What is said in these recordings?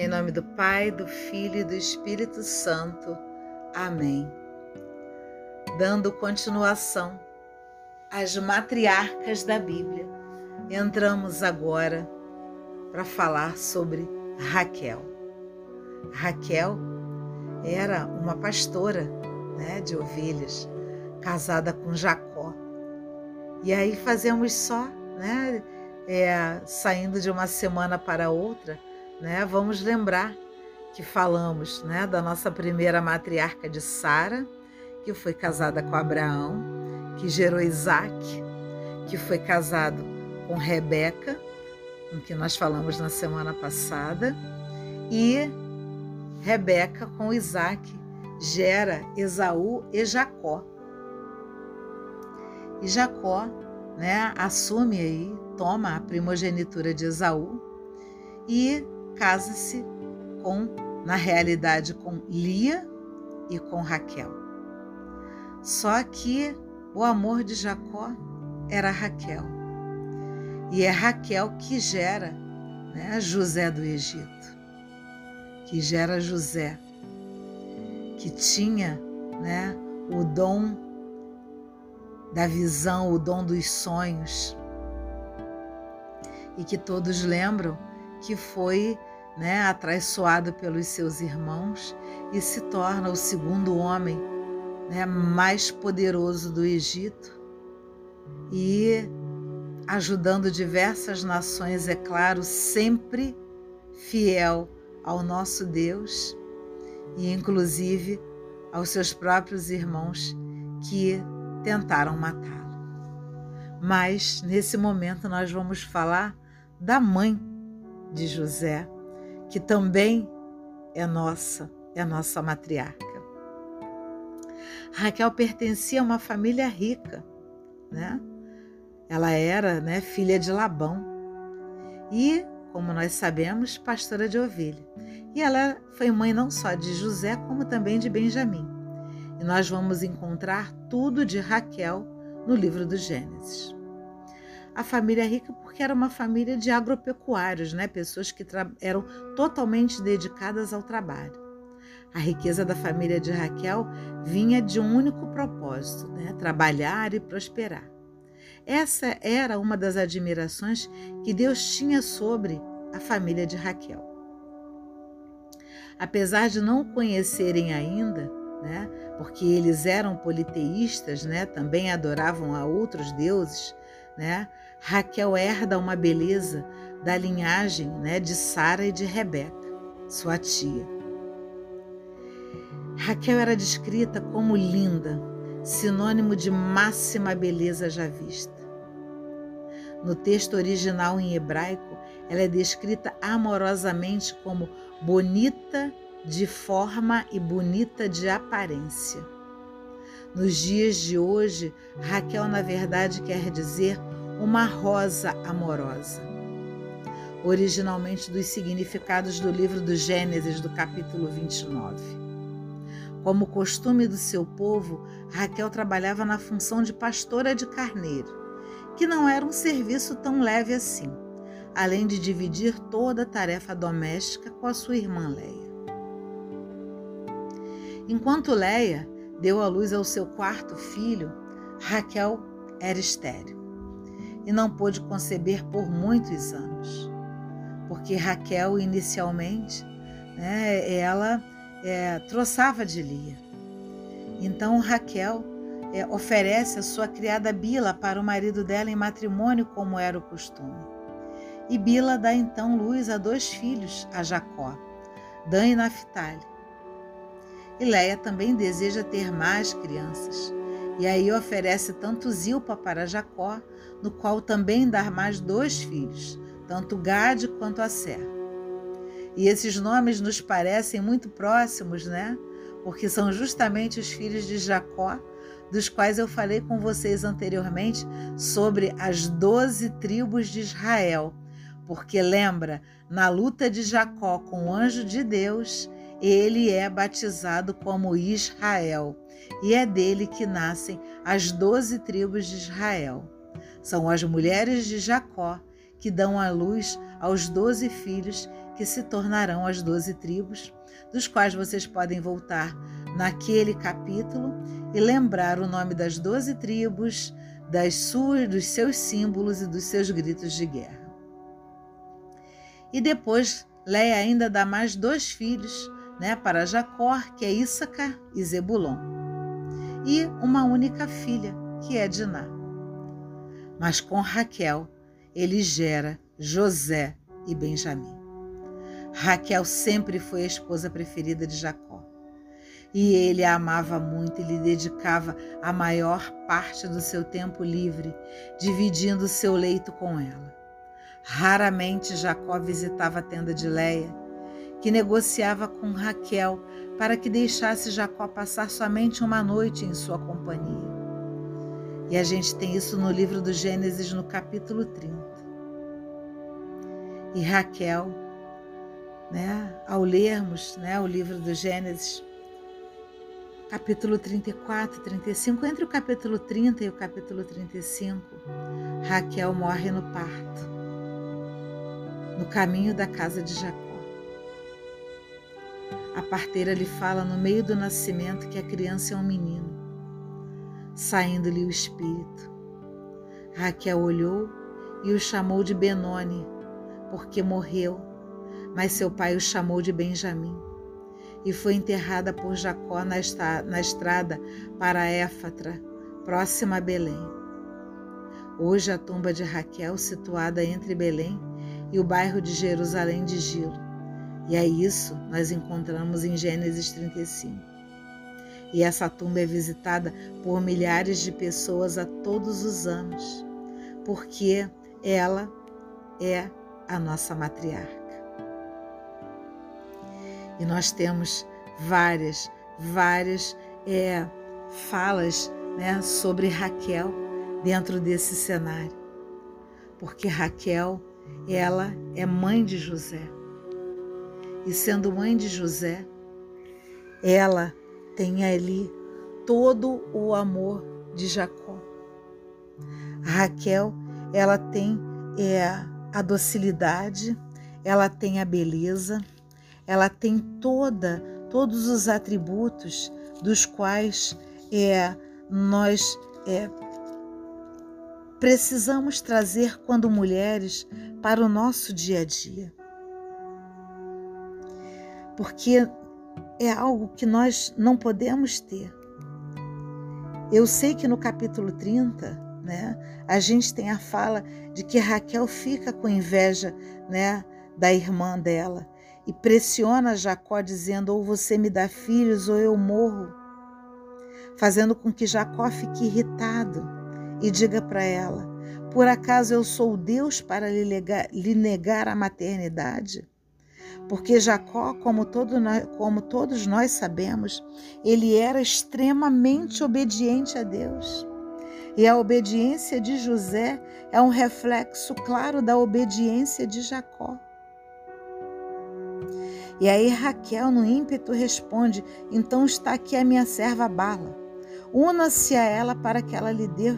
Em nome do Pai, do Filho e do Espírito Santo. Amém. Dando continuação às matriarcas da Bíblia, entramos agora para falar sobre Raquel. Raquel era uma pastora né, de ovelhas, casada com Jacó. E aí fazemos só, né, é, saindo de uma semana para outra, né, vamos lembrar que falamos né, da nossa primeira matriarca de Sara, que foi casada com Abraão, que gerou Isaac, que foi casado com Rebeca, com que nós falamos na semana passada, e Rebeca com Isaac gera Esaú e Jacó. E Jacó né, assume aí, toma a primogenitura de Esaú e casa-se com, na realidade, com Lia e com Raquel. Só que o amor de Jacó era Raquel. E é Raquel que gera né, José do Egito, que gera José, que tinha né, o dom da visão, o dom dos sonhos, e que todos lembram que foi né, atraiçoado pelos seus irmãos e se torna o segundo homem né, mais poderoso do Egito e ajudando diversas nações, é claro, sempre fiel ao nosso Deus e inclusive aos seus próprios irmãos que tentaram matá-lo. Mas nesse momento nós vamos falar da mãe de José, que também é nossa, é nossa matriarca. Raquel pertencia a uma família rica, né? Ela era, né, filha de Labão e, como nós sabemos, pastora de ovelha. E ela foi mãe não só de José, como também de Benjamim. E nós vamos encontrar tudo de Raquel no livro do Gênesis a família rica porque era uma família de agropecuários, né? pessoas que eram totalmente dedicadas ao trabalho. A riqueza da família de Raquel vinha de um único propósito, né? trabalhar e prosperar. Essa era uma das admirações que Deus tinha sobre a família de Raquel. Apesar de não conhecerem ainda, né, porque eles eram politeístas, né, também adoravam a outros deuses, né, Raquel herda uma beleza da linhagem né, de Sara e de Rebeca, sua tia. Raquel era descrita como linda, sinônimo de máxima beleza já vista. No texto original em hebraico, ela é descrita amorosamente como bonita de forma e bonita de aparência. Nos dias de hoje, Raquel, na verdade, quer dizer uma rosa amorosa. Originalmente dos significados do livro do Gênesis, do capítulo 29. Como costume do seu povo, Raquel trabalhava na função de pastora de carneiro, que não era um serviço tão leve assim, além de dividir toda a tarefa doméstica com a sua irmã Leia. Enquanto Leia deu à luz ao seu quarto filho, Raquel era estéril e não pôde conceber por muitos anos. Porque Raquel, inicialmente, né, ela é, troçava de Lia. Então Raquel é, oferece a sua criada Bila para o marido dela em matrimônio, como era o costume. E Bila dá então luz a dois filhos, a Jacó, Dan e Naphtali. E Leia também deseja ter mais crianças. E aí oferece tanto Zilpa para Jacó, no qual também dá mais dois filhos, tanto Gade quanto Asser. E esses nomes nos parecem muito próximos, né? Porque são justamente os filhos de Jacó, dos quais eu falei com vocês anteriormente sobre as doze tribos de Israel. Porque lembra, na luta de Jacó com o anjo de Deus, ele é batizado como Israel, e é dele que nascem as doze tribos de Israel. São as mulheres de Jacó que dão à luz aos doze filhos que se tornarão as doze tribos, dos quais vocês podem voltar naquele capítulo e lembrar o nome das doze tribos, das suas, dos seus símbolos e dos seus gritos de guerra. E depois Leia ainda dá mais dois filhos né, para Jacó, que é Issacar e Zebulon, e uma única filha, que é Diná. Mas com Raquel, ele gera José e Benjamim. Raquel sempre foi a esposa preferida de Jacó. E ele a amava muito e lhe dedicava a maior parte do seu tempo livre, dividindo seu leito com ela. Raramente Jacó visitava a tenda de Leia, que negociava com Raquel para que deixasse Jacó passar somente uma noite em sua companhia. E a gente tem isso no livro do Gênesis, no capítulo 30. E Raquel, né, ao lermos né, o livro do Gênesis, capítulo 34 e 35, entre o capítulo 30 e o capítulo 35, Raquel morre no parto no caminho da casa de Jacó. A parteira lhe fala no meio do nascimento que a criança é um menino, saindo-lhe o espírito. Raquel olhou e o chamou de Benoni, porque morreu, mas seu pai o chamou de Benjamim. E foi enterrada por Jacó na, estrada para Éfatra, próxima a Belém. Hoje a tumba de Raquel, situada entre Belém e o bairro de Jerusalém de Gilo. E é isso nós encontramos em Gênesis 35. E essa tumba é visitada por milhares de pessoas a todos os anos, porque ela é a nossa matriarca. E nós temos várias, várias é, falas né, sobre Raquel dentro desse cenário. Porque Raquel ela é mãe de José. E sendo mãe de José, ela tem ali todo o amor de Jacó. Raquel, ela tem é, a docilidade, ela tem a beleza, ela tem toda todos os atributos dos quais é, nós é, precisamos trazer quando mulheres para o nosso dia a dia. Porque é algo que nós não podemos ter. Eu sei que no capítulo 30, né, a gente tem a fala de que Raquel fica com inveja, né, da irmã dela e pressiona Jacó dizendo: "Ou você me dá filhos ou eu morro", fazendo com que Jacó fique irritado e diga para ela: por acaso eu sou Deus para lhe, negar, lhe negar a maternidade? Porque Jacó, como, todo nós, como todos nós sabemos, ele era extremamente obediente a Deus. E a obediência de José é um reflexo claro da obediência de Jacó. E aí Raquel, no ímpeto, responde: Então está aqui a minha serva Bala. Una-se a ela para que ela lhe dê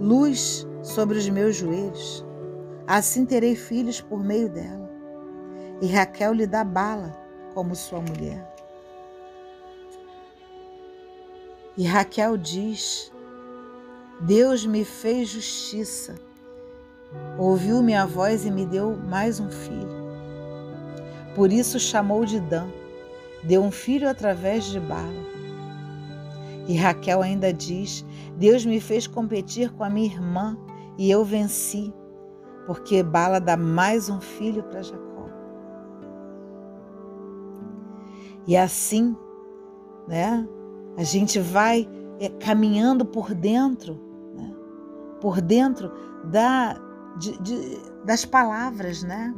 luz sobre os meus joelhos. Assim terei filhos por meio dela. E Raquel lhe dá bala como sua mulher. E Raquel diz: Deus me fez justiça, ouviu minha voz e me deu mais um filho. Por isso chamou de Dan, deu um filho através de Bala. E Raquel ainda diz: Deus me fez competir com a minha irmã e eu venci, porque Bala dá mais um filho para Jacó. E assim, né, a gente vai é, caminhando por dentro, né, por dentro da, de, de, das palavras, né?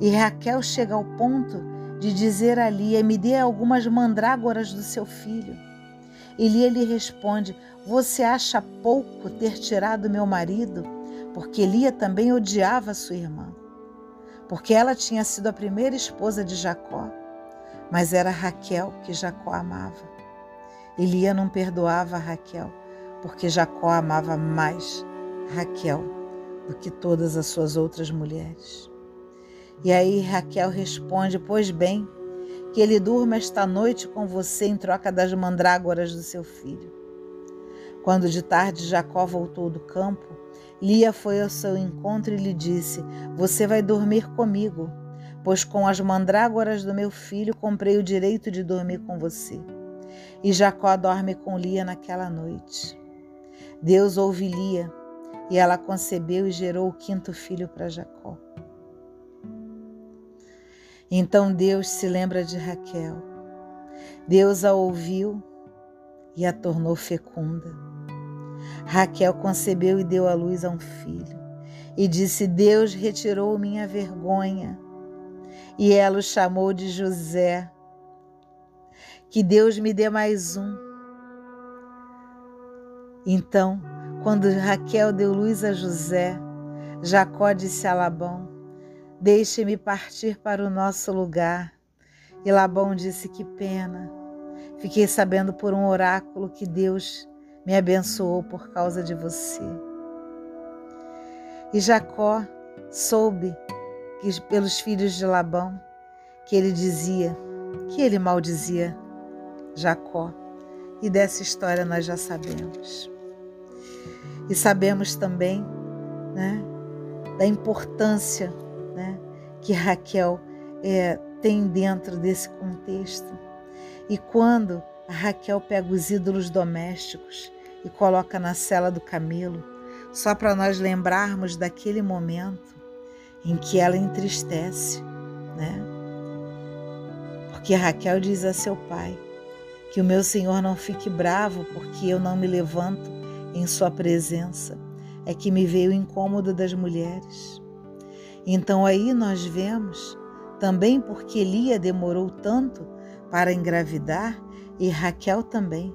E Raquel chega ao ponto de dizer a Lia: Me dê algumas mandrágoras do seu filho. E Lia lhe responde: Você acha pouco ter tirado meu marido? Porque Lia também odiava sua irmã. Porque ela tinha sido a primeira esposa de Jacó, mas era Raquel que Jacó amava. E Lia não perdoava Raquel, porque Jacó amava mais Raquel do que todas as suas outras mulheres. E aí Raquel responde: Pois bem, que ele durma esta noite com você em troca das mandrágoras do seu filho. Quando de tarde Jacó voltou do campo, Lia foi ao seu encontro e lhe disse: Você vai dormir comigo, pois com as mandrágoras do meu filho comprei o direito de dormir com você. E Jacó dorme com Lia naquela noite. Deus ouve Lia, e ela concebeu e gerou o quinto filho para Jacó. Então Deus se lembra de Raquel. Deus a ouviu e a tornou fecunda. Raquel concebeu e deu à luz a um filho. E disse: Deus retirou minha vergonha. E ela o chamou de José. Que Deus me dê mais um. Então, quando Raquel deu luz a José, Jacó disse a Labão: Deixe-me partir para o nosso lugar. E Labão disse: Que pena. Fiquei sabendo por um oráculo que Deus me abençoou por causa de você. E Jacó soube que pelos filhos de Labão que ele dizia, que ele maldizia Jacó. E dessa história nós já sabemos. E sabemos também né, da importância né, que Raquel é, tem dentro desse contexto. E quando a Raquel pega os ídolos domésticos e coloca na cela do camelo, só para nós lembrarmos daquele momento em que ela entristece, né? Porque Raquel diz a seu pai que o meu senhor não fique bravo porque eu não me levanto em sua presença, é que me veio o incômodo das mulheres. Então aí nós vemos também porque Lia demorou tanto para engravidar e Raquel também,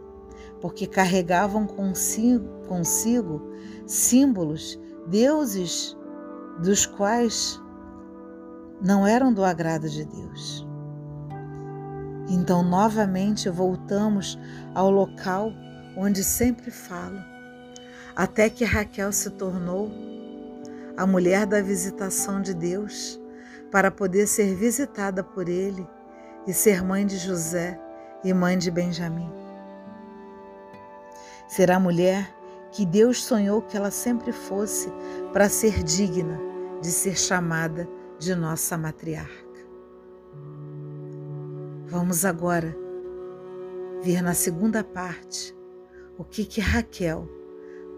porque carregavam consigo, consigo símbolos, deuses dos quais não eram do agrado de Deus. Então, novamente, voltamos ao local onde sempre falo, até que Raquel se tornou a mulher da visitação de Deus, para poder ser visitada por ele e ser mãe de José e mãe de Benjamim. Será a mulher que Deus sonhou que ela sempre fosse para ser digna de ser chamada de nossa matriarca. Vamos agora ver na segunda parte o que que Raquel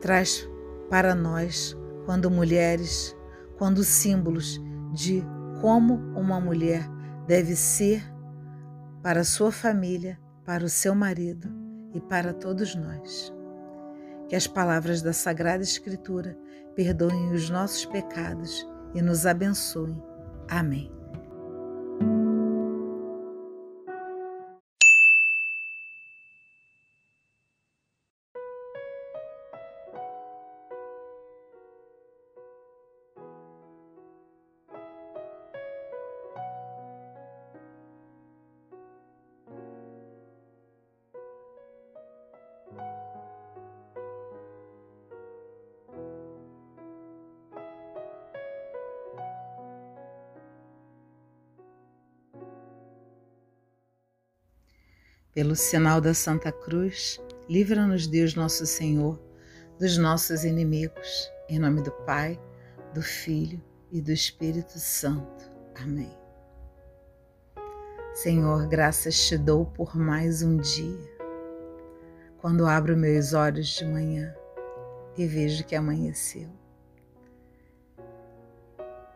traz para nós quando mulheres, quando símbolos de como uma mulher deve ser para sua família, para o seu marido e para todos nós. Que as palavras da Sagrada Escritura perdoem os nossos pecados e nos abençoem. Amém. Pelo sinal da Santa Cruz, livra-nos Deus Nosso Senhor dos nossos inimigos. Em nome do Pai, do Filho e do Espírito Santo. Amém. Senhor, graças te dou por mais um dia. Quando abro meus olhos de manhã e vejo que amanheceu.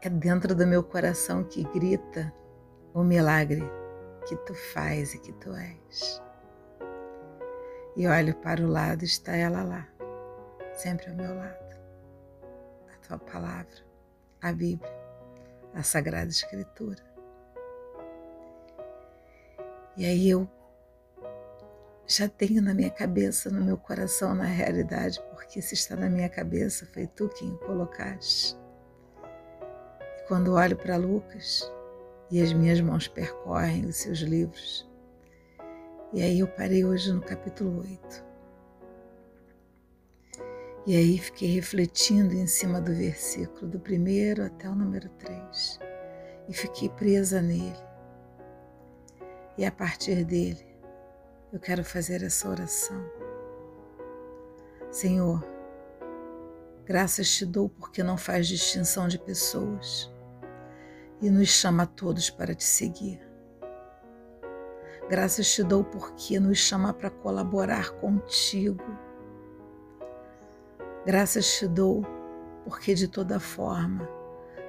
É dentro do meu coração que grita o milagre que tu faz e que tu és. E olho para o lado, está ela lá, sempre ao meu lado. A tua palavra, a Bíblia, a Sagrada Escritura. E aí eu já tenho na minha cabeça, no meu coração, na realidade, porque se está na minha cabeça, foi tu quem o colocaste. E quando olho para Lucas, e as minhas mãos percorrem os seus livros. E aí eu parei hoje no capítulo 8. E aí fiquei refletindo em cima do versículo, do primeiro até o número 3. e fiquei presa nele. E a partir dele, eu quero fazer essa oração. Senhor, graças te dou porque não faz distinção de pessoas e nos chama a todos para te seguir. Graças te dou porque nos chama para colaborar contigo. Graças te dou porque de toda forma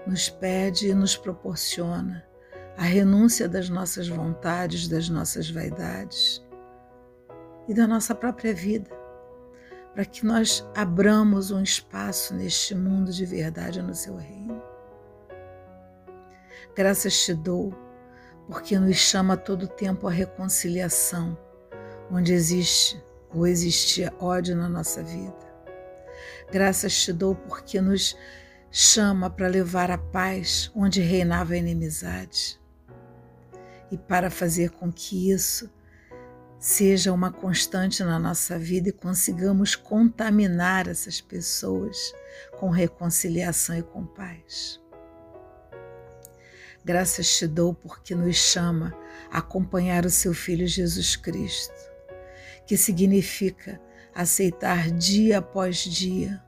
nos pede e nos proporciona a renúncia das nossas vontades, das nossas vaidades e da nossa própria vida, para que nós abramos um espaço neste mundo de verdade no seu reino. Graças te dou, porque nos chama todo tempo a reconciliação, onde existe ou existia ódio na nossa vida. Graças te dou, porque nos chama para levar a paz onde reinava a inimizade. E para fazer com que isso seja uma constante na nossa vida e consigamos contaminar essas pessoas com reconciliação e com paz. Graças te dou porque nos chama a acompanhar o seu Filho Jesus Cristo, que significa aceitar dia após dia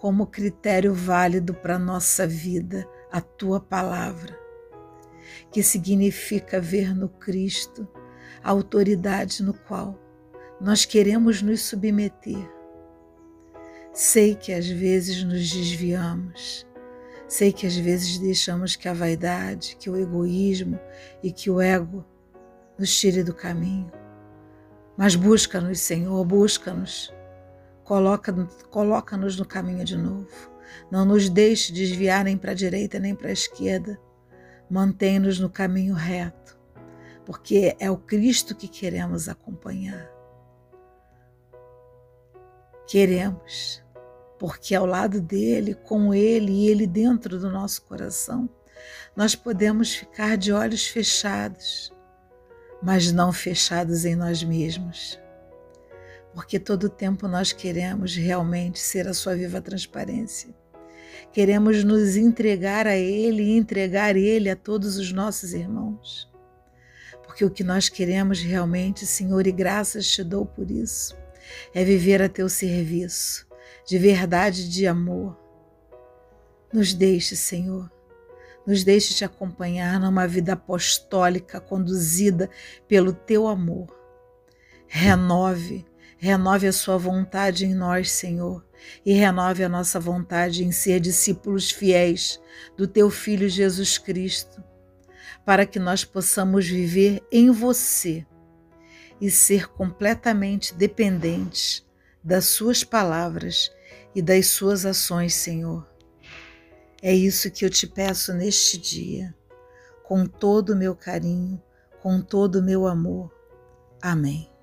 como critério válido para nossa vida a tua palavra, que significa ver no Cristo a autoridade no qual nós queremos nos submeter. Sei que às vezes nos desviamos, sei que às vezes deixamos que a vaidade, que o egoísmo e que o ego nos tire do caminho. Mas busca-nos, Senhor, busca-nos. Coloca-nos coloca no caminho de novo. Não nos deixe desviar nem para a direita nem para a esquerda. Mantém-nos no caminho reto porque é o Cristo que queremos acompanhar. Queremos, porque ao lado dele, com ele e ele dentro do nosso coração, nós podemos ficar de olhos fechados, mas não fechados em nós mesmos. Porque todo tempo nós queremos realmente ser a sua viva transparência. Queremos nos entregar a Ele e entregar Ele a todos os nossos irmãos porque o que nós queremos realmente, Senhor, e graças te dou por isso, é viver a teu serviço, de verdade e de amor. Nos deixe, Senhor, nos deixe te acompanhar numa vida apostólica conduzida pelo teu amor. Renove, renove a sua vontade em nós, Senhor, e renove a nossa vontade em ser discípulos fiéis do teu Filho Jesus Cristo para que nós possamos viver em você e ser completamente dependentes das Suas palavras e das Suas ações, Senhor. É isso que eu te peço neste dia, com todo o meu carinho, com todo o meu amor. Amém.